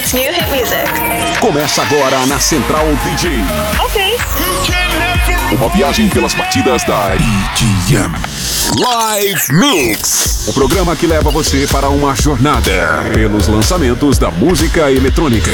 It's new hit music. Começa agora na Central DJ. Ok. Uma viagem pelas partidas da EDM. Live Mix. O programa que leva você para uma jornada pelos lançamentos da música eletrônica.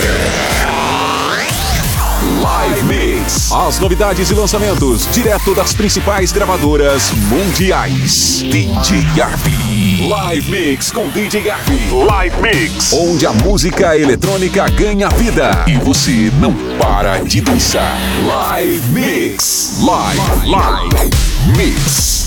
Live Mix. As novidades e lançamentos direto das principais gravadoras mundiais. DJ Arby. Live Mix com DJ Arby. Live Mix. Onde a música eletrônica ganha vida e você não para de dançar. Live Mix. Live, live, live Mix.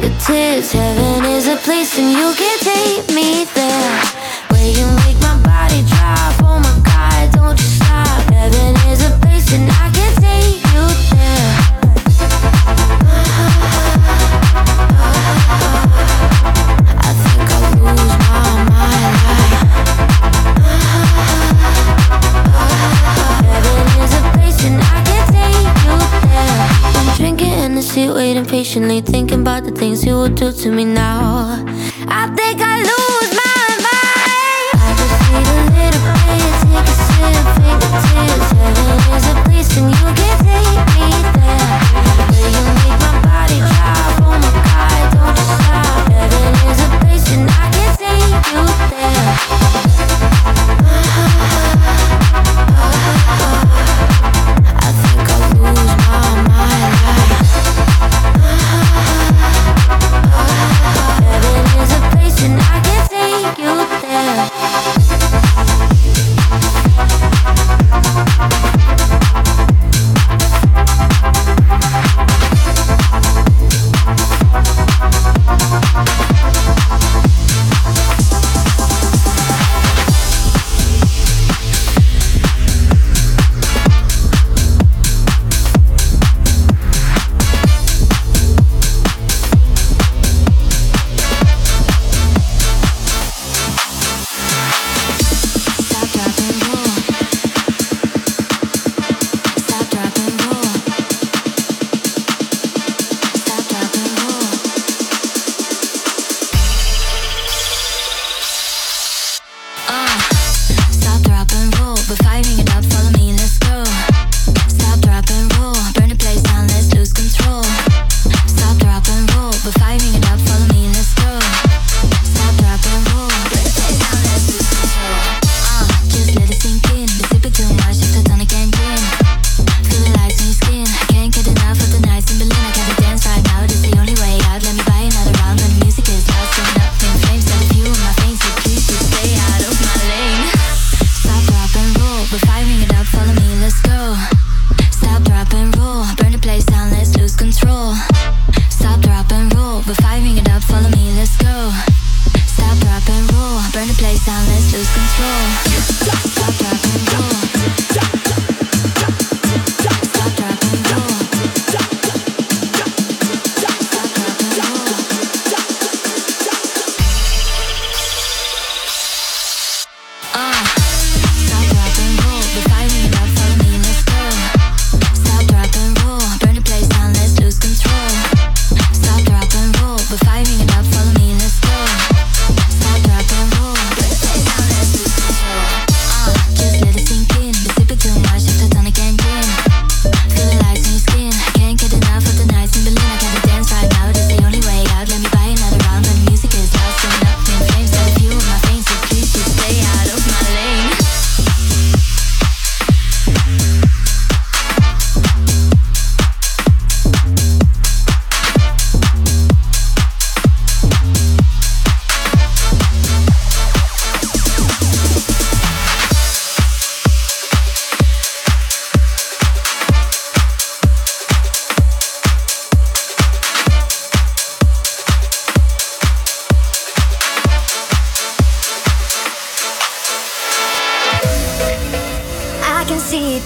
fingertips. Heaven is a place, and you can take me there. Where you make patiently thinking about the things you would do to me now. I think I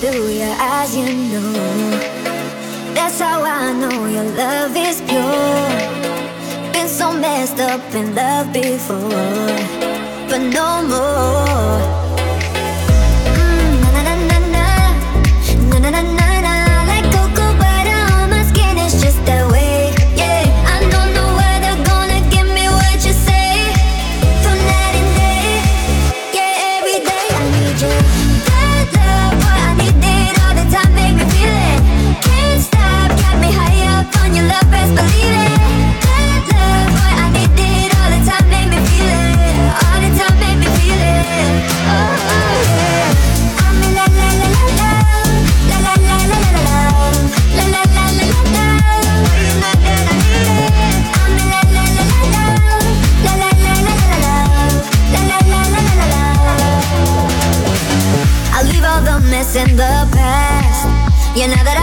through your eyes, you know. That's how I know your love is pure. Been so messed up in love before, but no more. You know that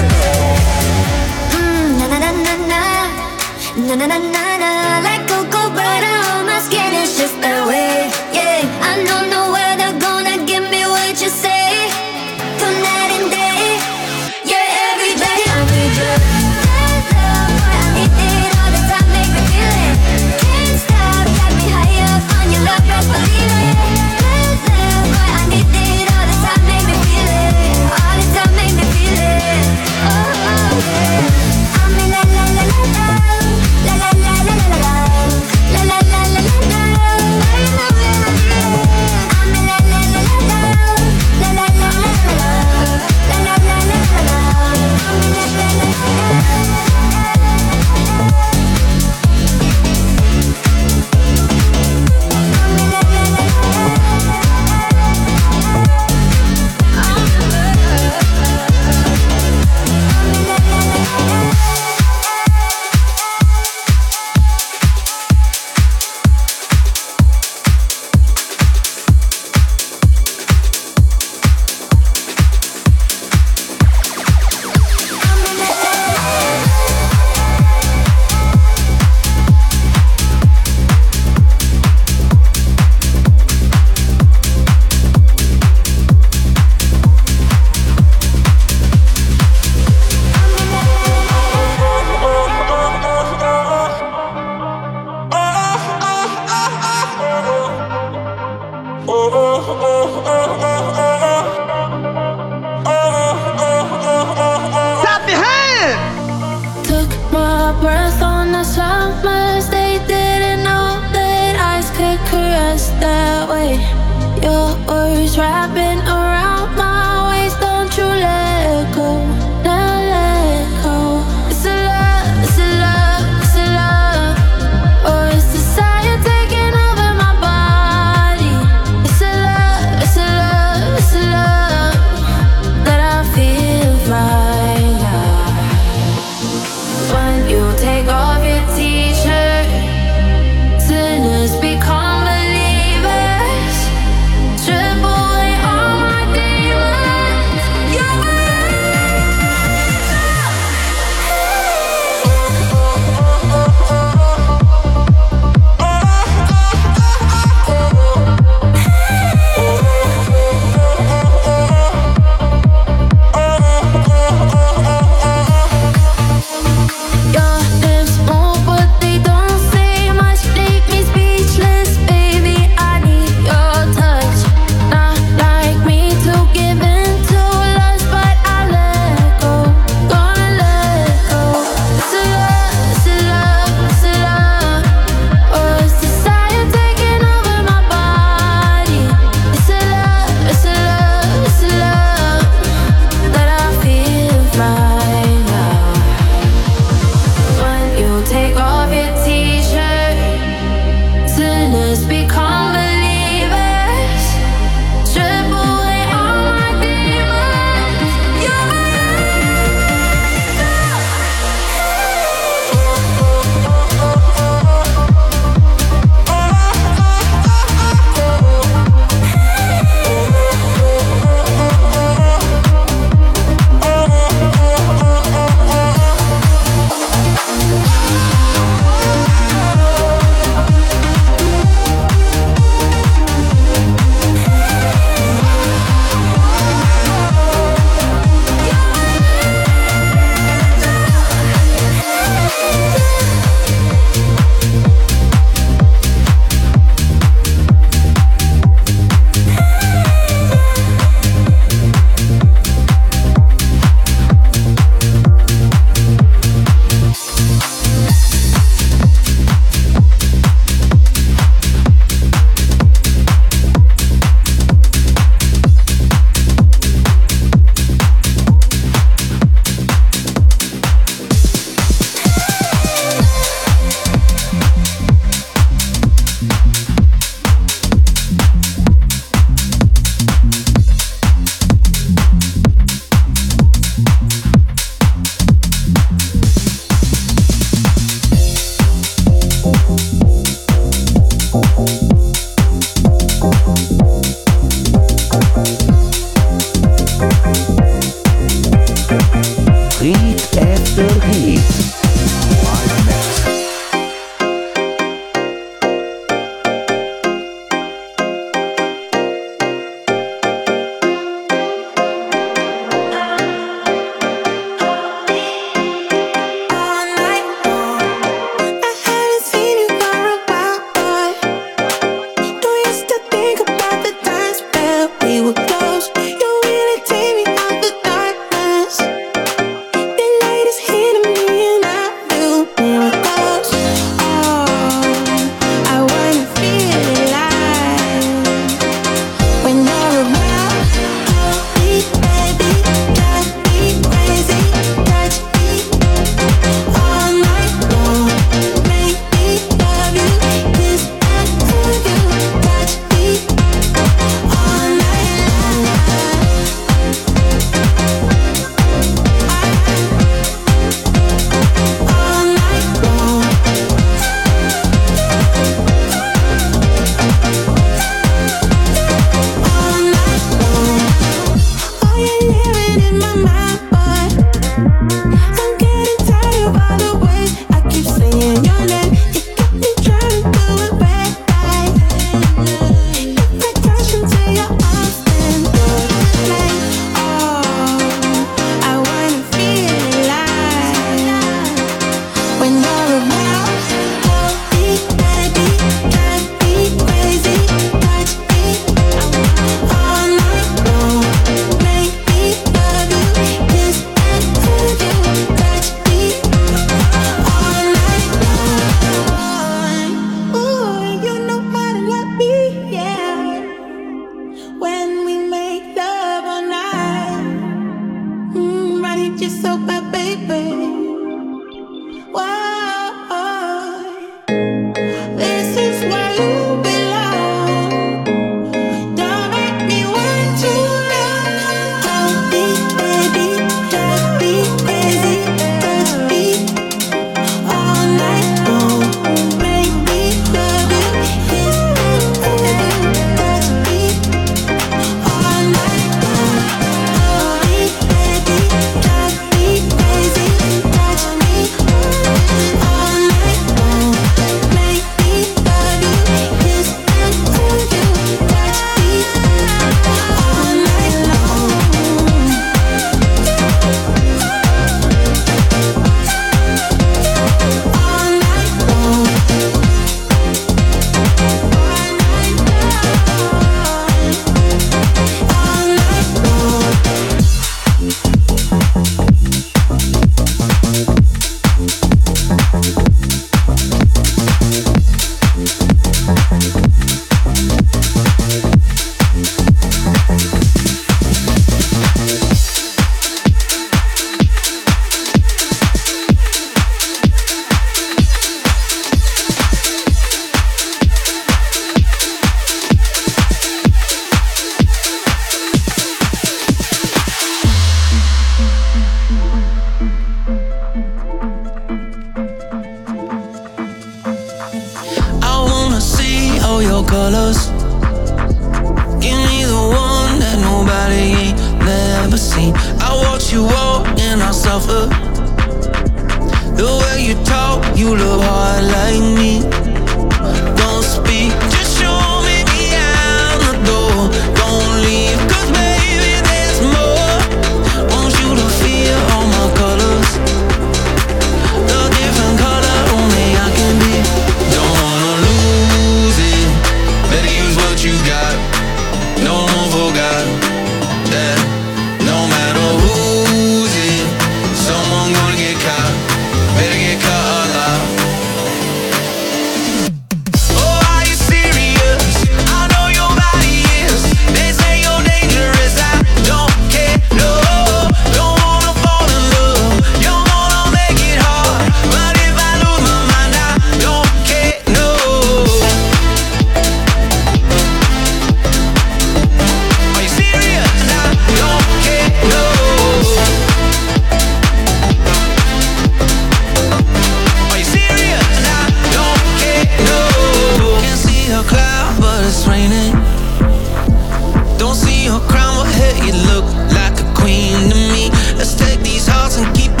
see your crown, well, hey, you look like a queen to me. Let's take these hearts and keep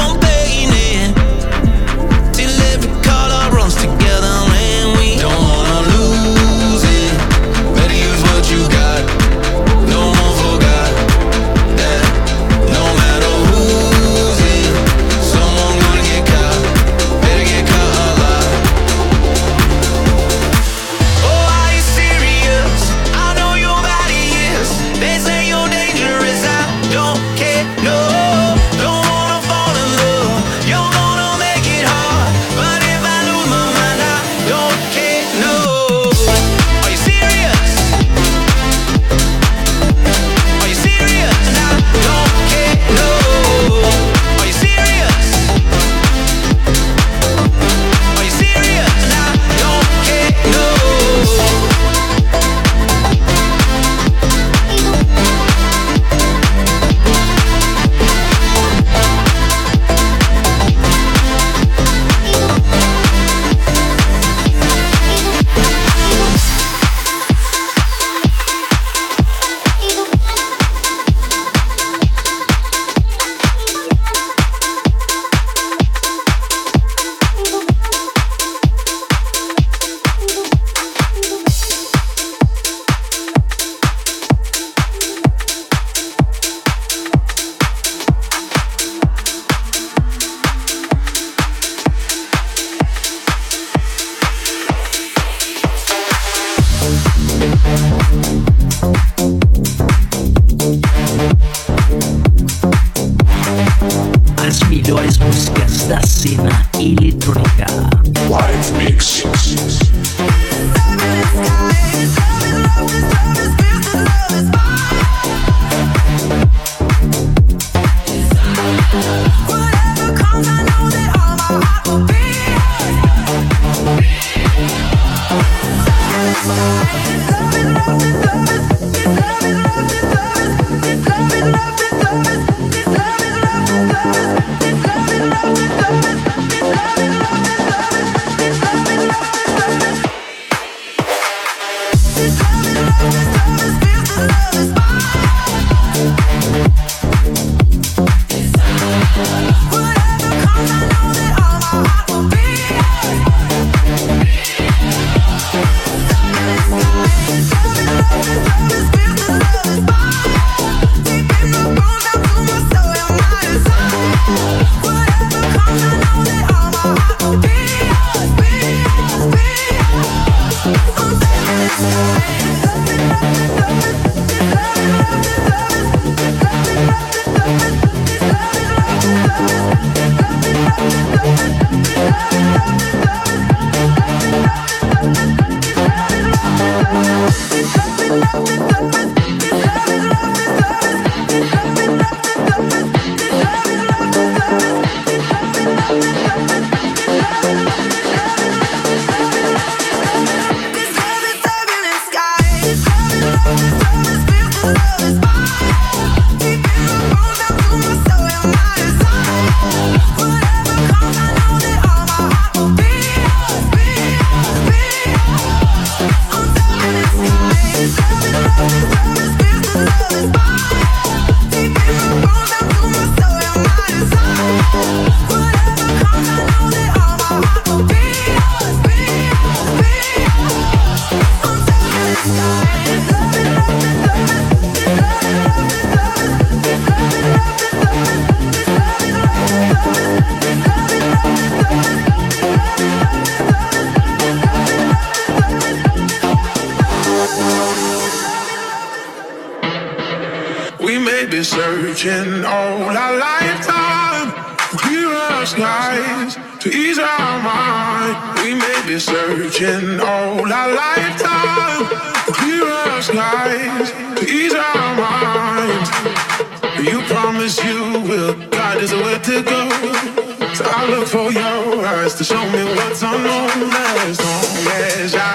for your eyes to show me what's on my long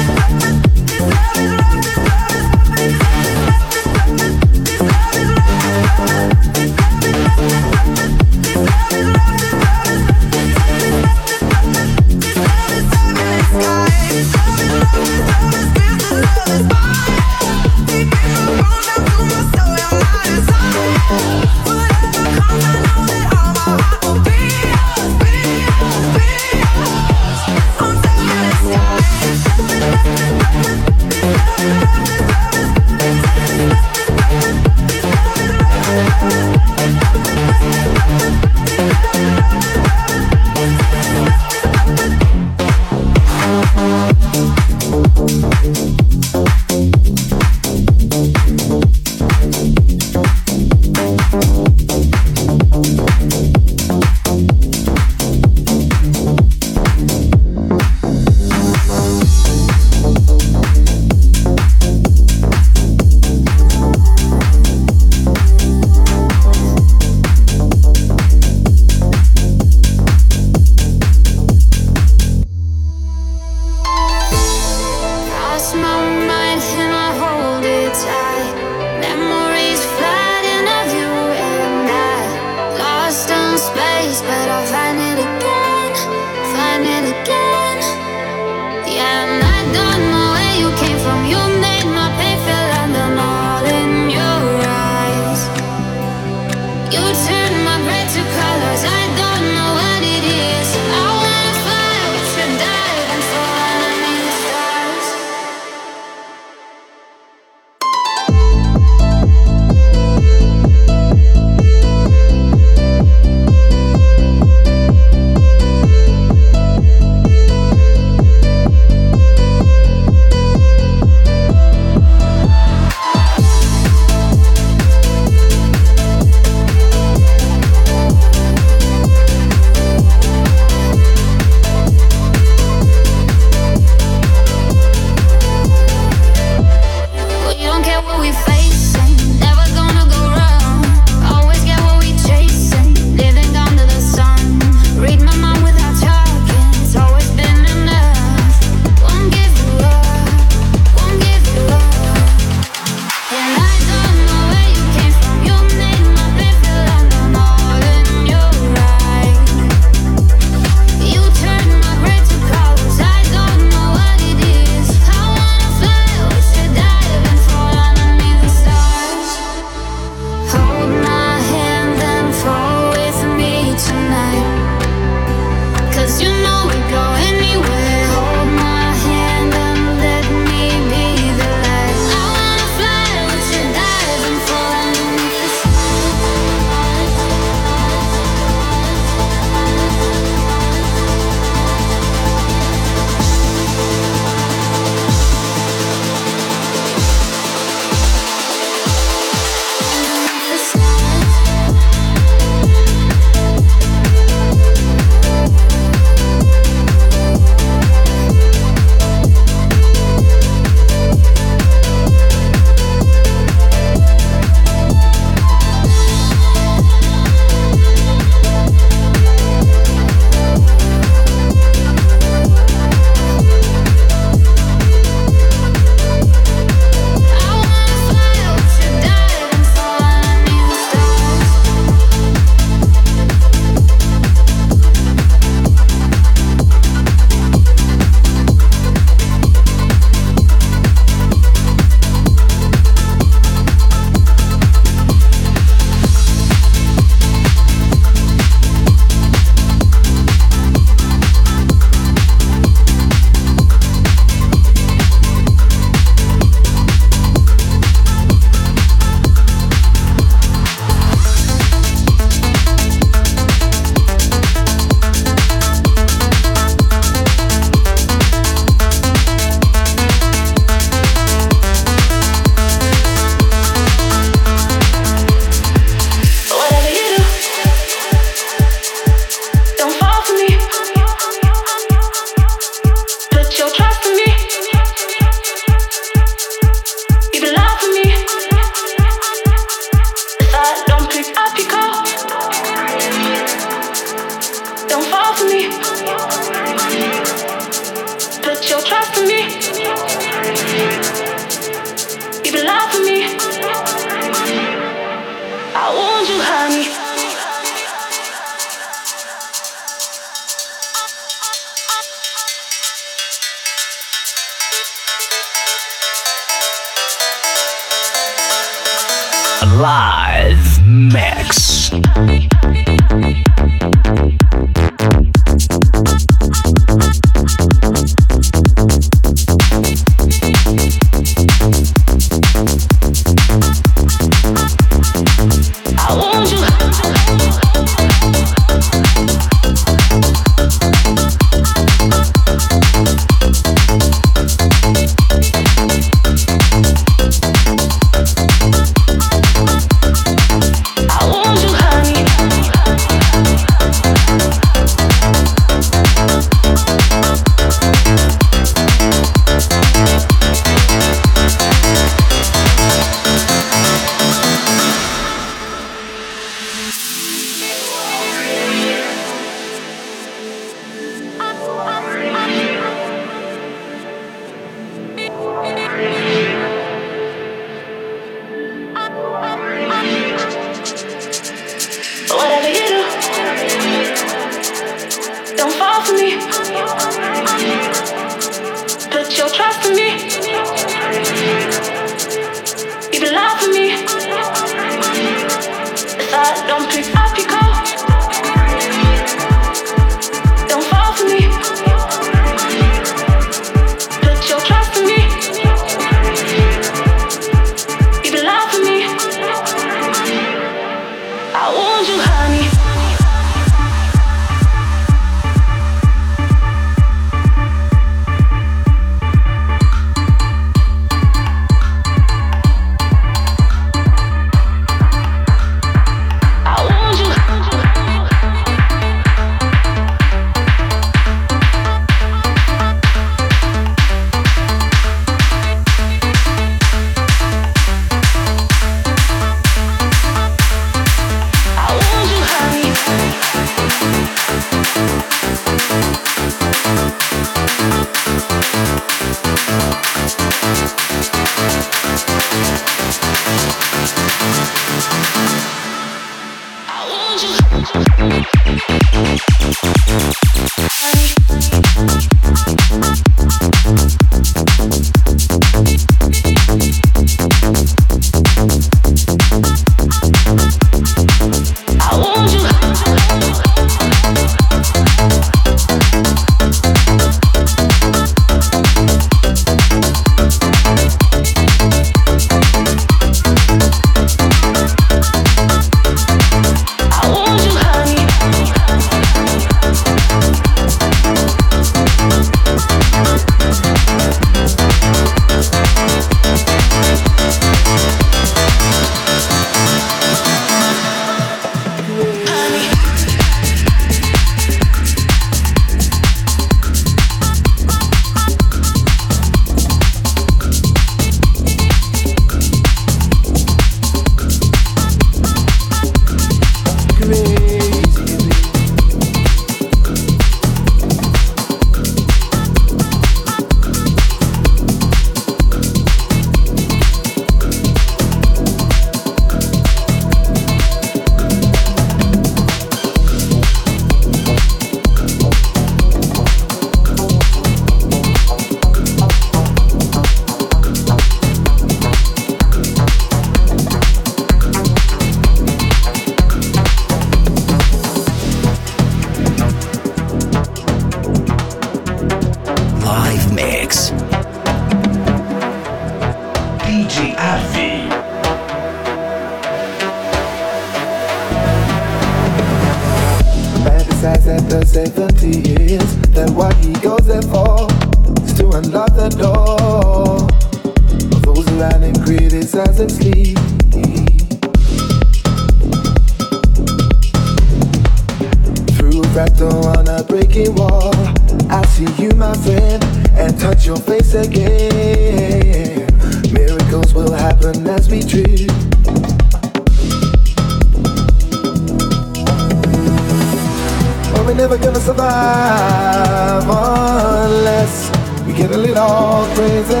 us, we get a little crazy.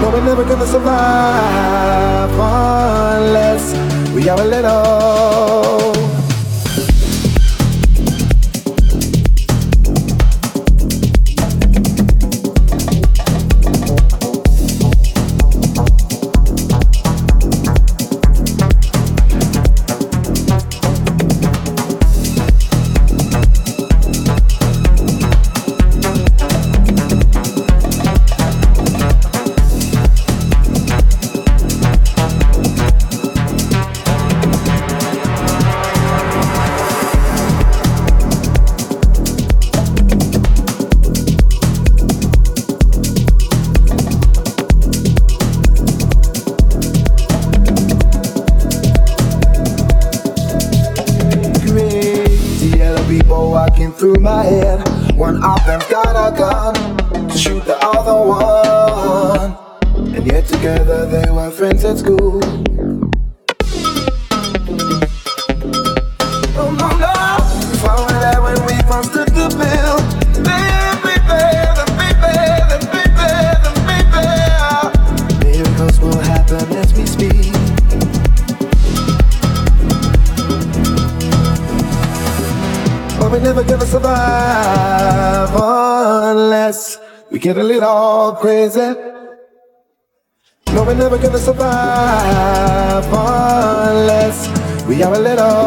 No, we're never gonna survive unless we have a little. No, we're never gonna survive unless we are a little.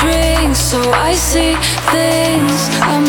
drink so I see things. I'm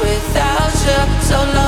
without you, so lost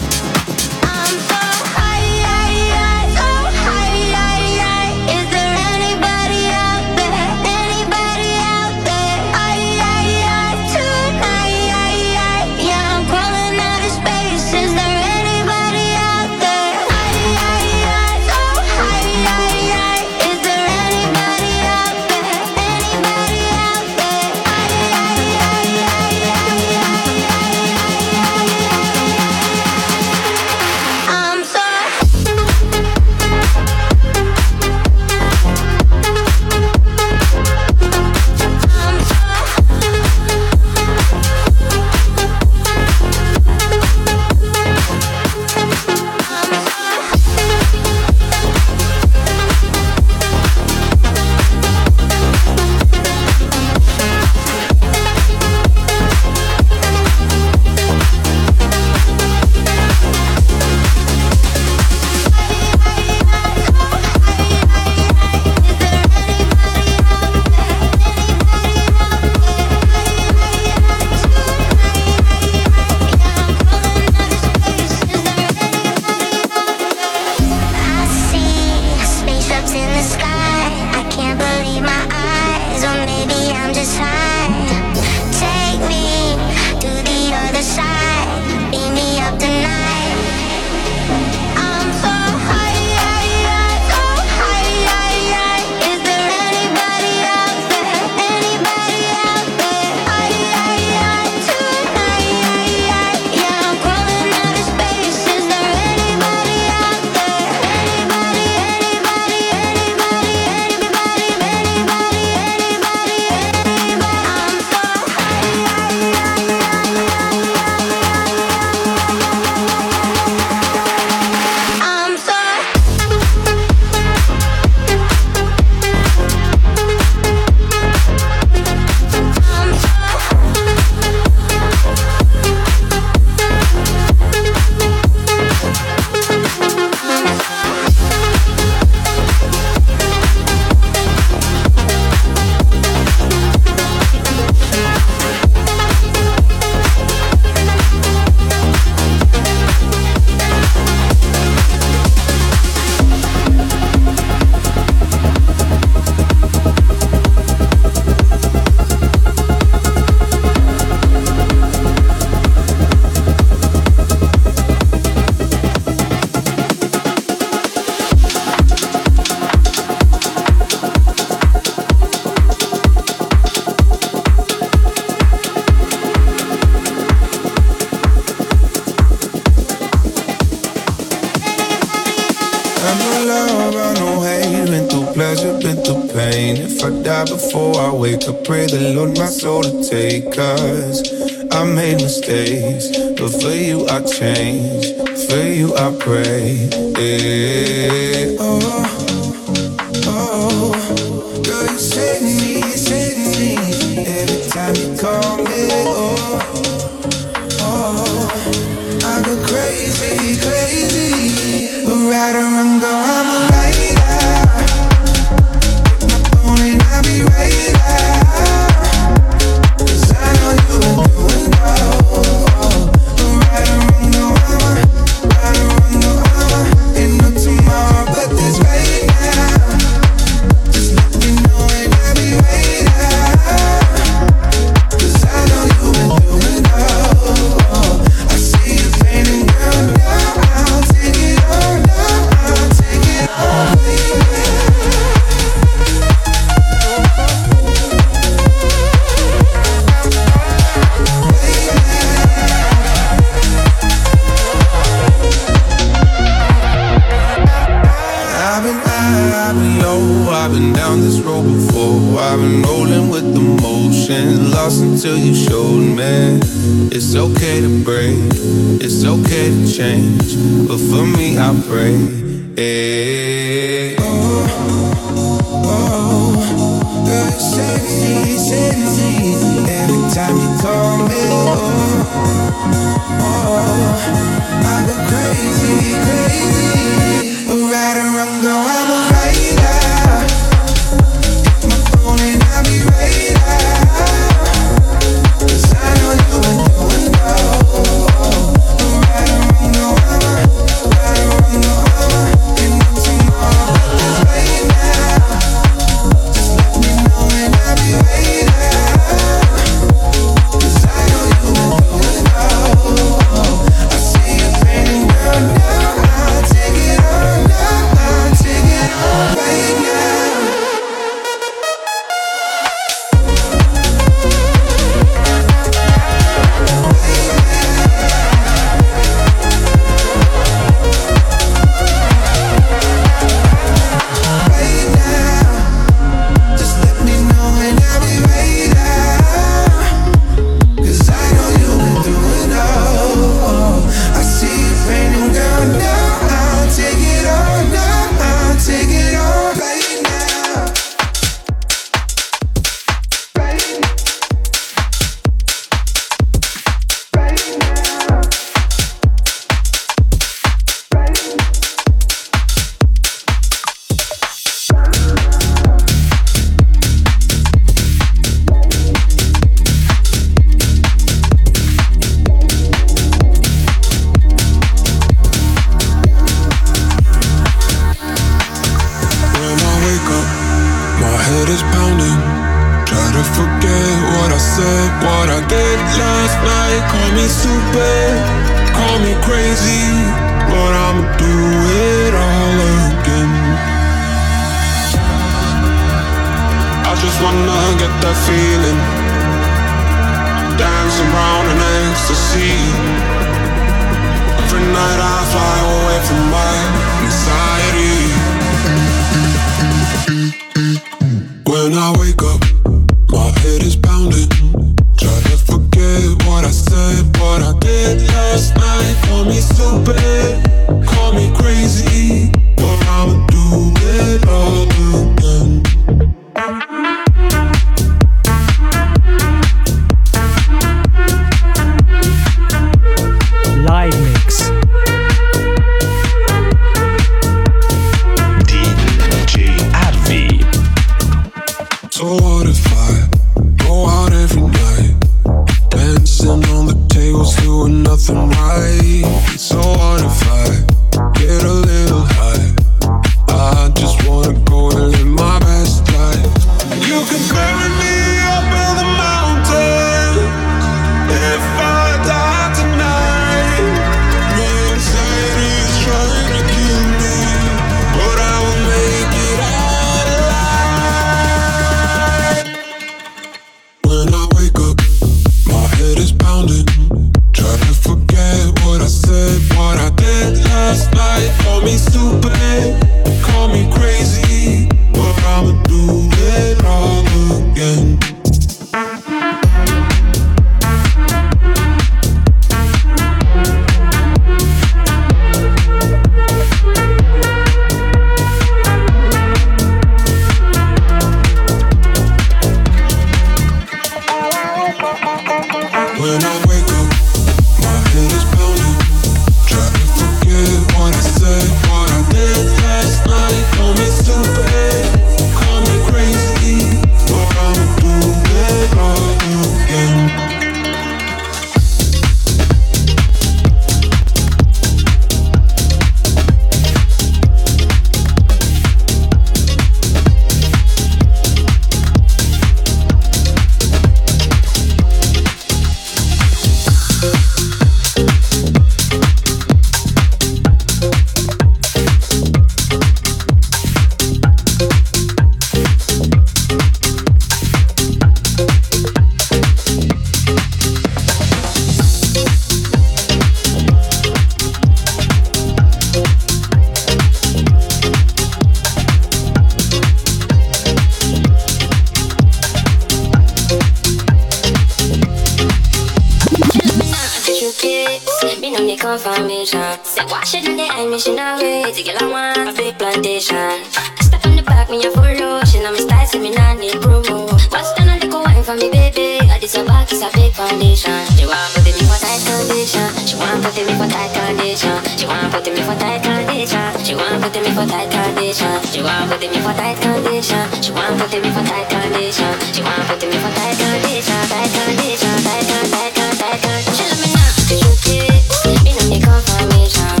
them the confirmation. Say, why should they hide me? She not ready a get on my plantation. I step on the back, me a follow. She know me style, say me not need promo. Bust on a little wine for me, baby. I this a back is a big foundation. She want put me for tight condition. She want put me for tight condition. She want put me for tight condition. She want put me for tight condition. She want put me for tight condition. She want put me for tight condition. She want put me for tight condition. Tight condition. Tight condition. Tight condition. Tight. She love me now. She look it didn't make up me,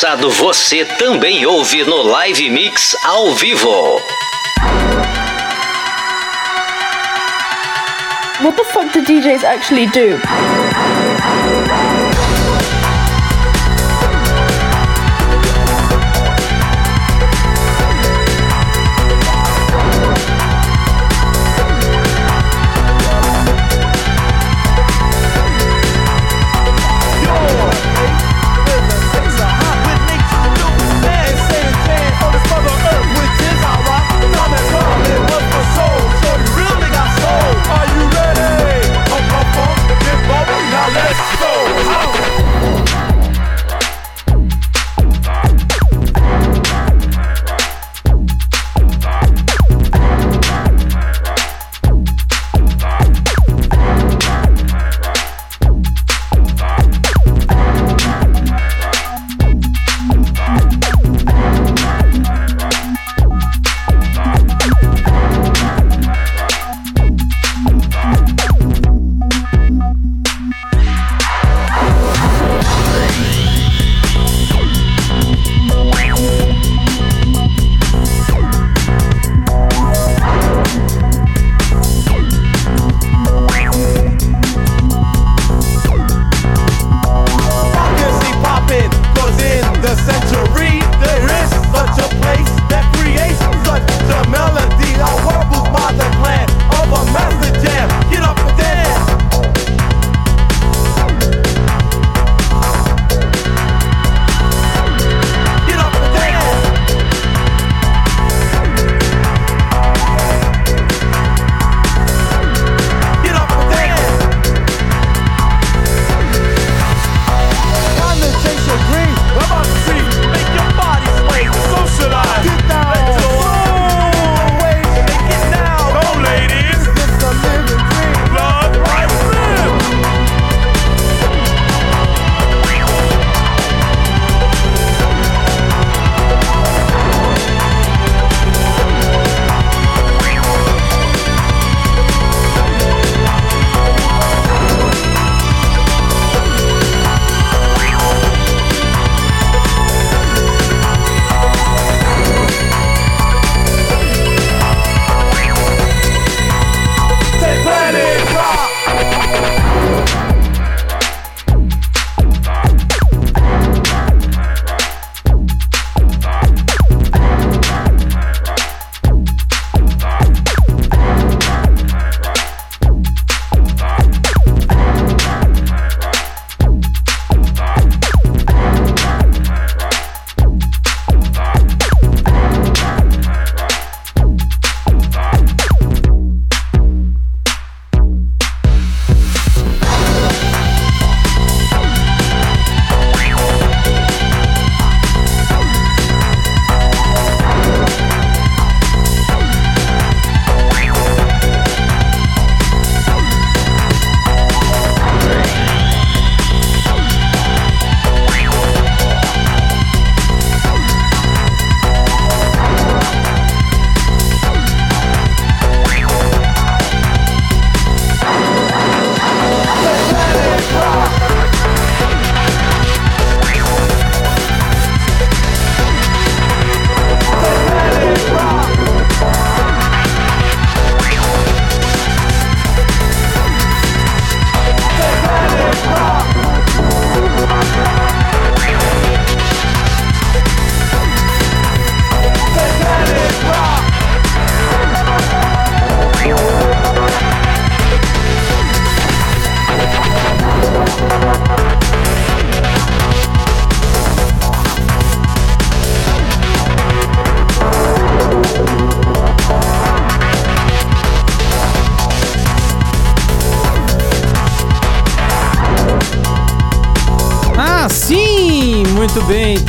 passado você também ouve no Live Mix ao vivo. What the fuck do DJs actually do?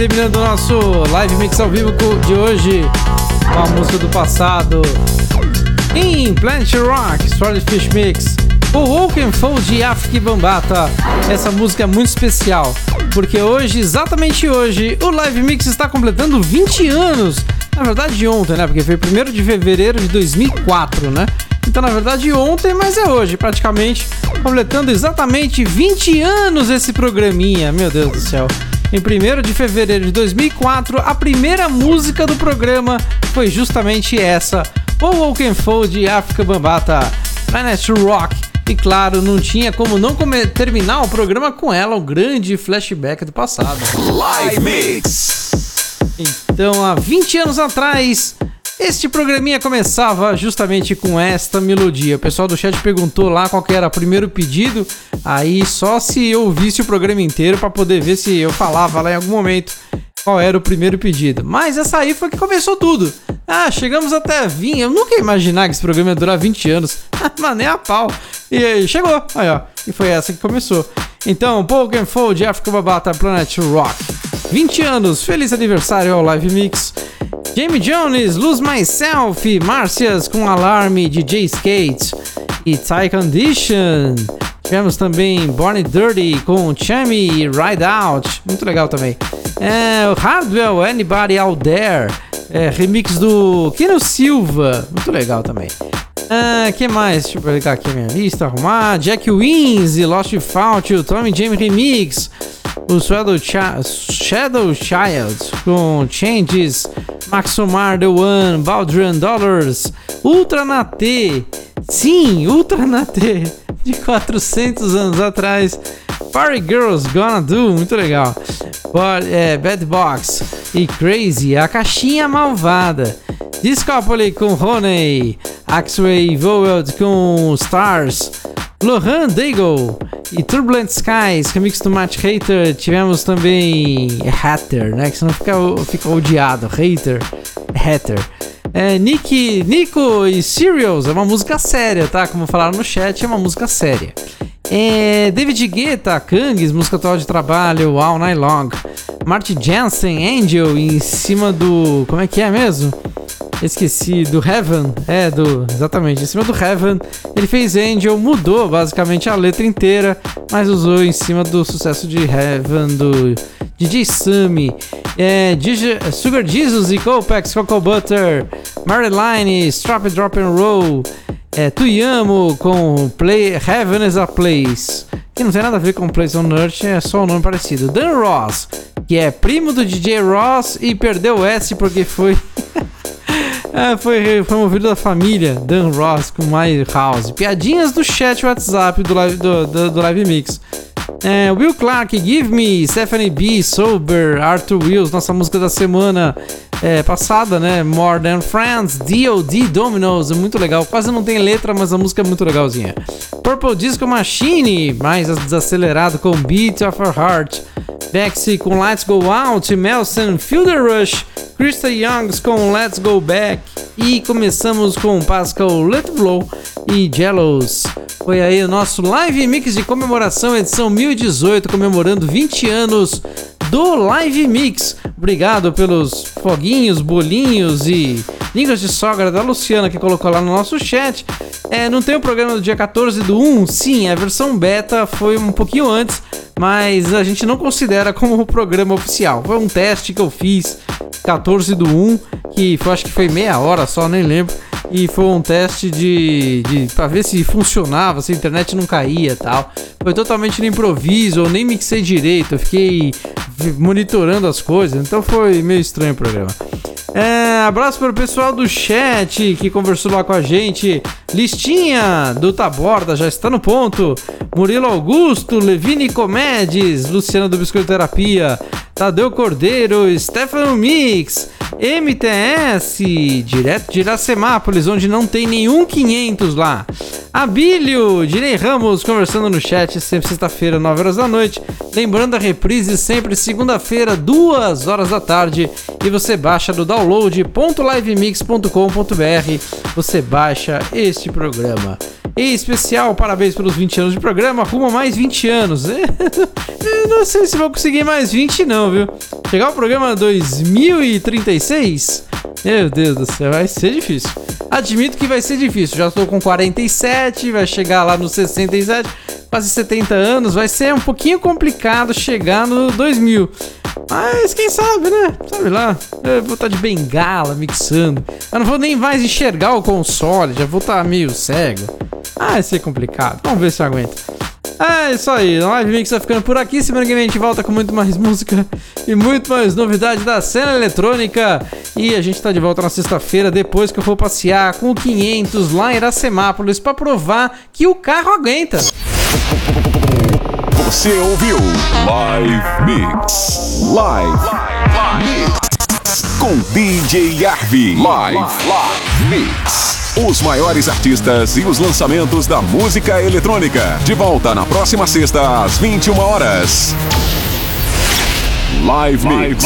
Terminando o nosso live mix ao vivo de hoje com a música do passado. Em Plant Rock, Swordfish Mix, o Woken Fold de Afrique Bambata. Essa música é muito especial, porque hoje, exatamente hoje, o Live Mix está completando 20 anos. Na verdade, ontem, né? Porque foi 1 de fevereiro de 2004, né? Então, na verdade, ontem, mas é hoje, praticamente, completando exatamente 20 anos esse programinha. Meu Deus do céu. Em 1 de fevereiro de 2004, a primeira música do programa foi justamente essa, O Woken Fold de África Bambata, Planet Rock. E claro, não tinha como não terminar o programa com ela, o grande flashback do passado. Live Mix. Então, há 20 anos atrás, este programinha começava justamente com esta melodia. O pessoal do chat perguntou lá qual que era o primeiro pedido. Aí só se eu ouvisse o programa inteiro para poder ver se eu falava lá em algum momento qual era o primeiro pedido. Mas essa aí foi que começou tudo. Ah, chegamos até 20. Eu nunca ia imaginar que esse programa ia durar 20 anos. Mas nem a pau. E aí, chegou. Aí, ó. E foi essa que começou. Então, Pokémon Fold, Africa Babata, Planet Rock. 20 anos, feliz aniversário ao Live Mix. Jamie Jones, Lose Myself, Márcias com Alarme, DJ Skate e Tie Condition. Tivemos também Born Dirty com Chami e Ride Out, muito legal também. É, Hardwell, Anybody Out There, é, remix do Kino Silva, muito legal também. Ah, que mais? Deixa eu pegar aqui a minha lista, arrumar. Jack Wins e Lost Fault, o Tommy James Remix. O Shadow, Chi- Shadow Child com Changes, Maxomar The One, Baldrian Dollars, Ultra na T, sim, Ultra na T, de 400 anos atrás, Party Girls Gonna Do, muito legal, But, é, Bad Box e Crazy, a caixinha malvada, Discopoly com Honey, Axway Vowed com Stars, Lohan Daigle e Turbulent Skies, remix do Matt Hater. Tivemos também Hatter, né? Que senão fica, fica odiado. Hater, Hatter. É, Nick, Nico e Serials é uma música séria, tá? Como falaram no chat, é uma música séria. É, David Guetta, Kangs, música atual de trabalho, All Night Long. Marty Jansen, Angel, em cima do. Como é que é mesmo? Esqueci, do Heaven, é, do. Exatamente, em cima do Heaven. Ele fez Angel, mudou basicamente a letra inteira, mas usou em cima do sucesso de Heaven do DJ Sammy. É, DJ, Sugar Jesus e Copex, Coco Butter, Maryline, Strap Drop and Roll. É, Tuyamo com Play, Heaven is a Place. Que não tem nada a ver com Place on Earth, é só um nome parecido. Dan Ross, que é primo do DJ Ross e perdeu o S porque foi. É, foi, foi movido da família Dan Ross com My House. Piadinhas do chat WhatsApp do Live, do, do, do live Mix. É, Will Clark, Give Me, Stephanie B, Sober, Arthur Wills, nossa música da semana é, passada, né? More Than Friends, D.O.D. Dominoes, é muito legal. Quase não tem letra, mas a música é muito legalzinha. Purple Disco Machine, mais desacelerado com Beat of a Heart. Bexy com Let's Go Out, Melson, the Rush, Krista Youngs com Let's Go Back e começamos com Pascal Let It Blow e Jellos. Foi aí o nosso live mix de comemoração, edição 1018, comemorando 20 anos do Live Mix. Obrigado pelos foguinhos, bolinhos e línguas de sogra da Luciana que colocou lá no nosso chat. É, não tem o programa do dia 14 do 1? Sim, a versão beta foi um pouquinho antes, mas a gente não considera como o programa oficial. Foi um teste que eu fiz 14 do 1, que foi, acho que foi meia hora só, nem lembro. E foi um teste de, de para ver se funcionava, se a internet não caía tal. Foi totalmente no improviso, eu nem mixei direito, eu fiquei monitorando as coisas, então foi meio estranho o programa. É, abraço para o pessoal do chat que conversou lá com a gente. Listinha do Taborda já está no ponto. Murilo Augusto, Levine Comedes, Luciana do Biscoito Terapia, Tadeu Cordeiro, Stefano Mix, MTS, direto de Iracemápolis, onde não tem nenhum 500 lá. Abílio, Direi Ramos conversando no chat, sempre sexta-feira, 9 horas da noite. Lembrando a reprise sempre segunda-feira, 2 horas da tarde. E você baixa do download.livemix.com.br. Você baixa este programa. Em especial, parabéns pelos 20 anos de programa. Rumo mais 20 anos. Não sei se vou conseguir mais 20, não, viu? Chegar o programa 2036. Meu Deus do céu, vai ser difícil. Admito que vai ser difícil. Já estou com 47, vai chegar lá nos 67, quase 70 anos. Vai ser um pouquinho complicado chegar no 2000. Mas quem sabe, né? Sabe lá. Eu vou estar de bengala mixando. Eu não vou nem mais enxergar o console, já vou estar meio cego. Ah, vai ser complicado. Vamos ver se eu aguento. É isso aí, Live Mix vai ficando por aqui. Semana que vem a gente volta com muito mais música e muito mais novidade da cena eletrônica. E a gente tá de volta na sexta-feira, depois que eu for passear com o 500 lá em Iracemápolis pra provar que o carro aguenta. Você ouviu Live Mix. Live Mix. Com DJ Arvi. Live Mix. Os maiores artistas e os lançamentos da música eletrônica. De volta na próxima sexta, às 21 horas. Live Mix.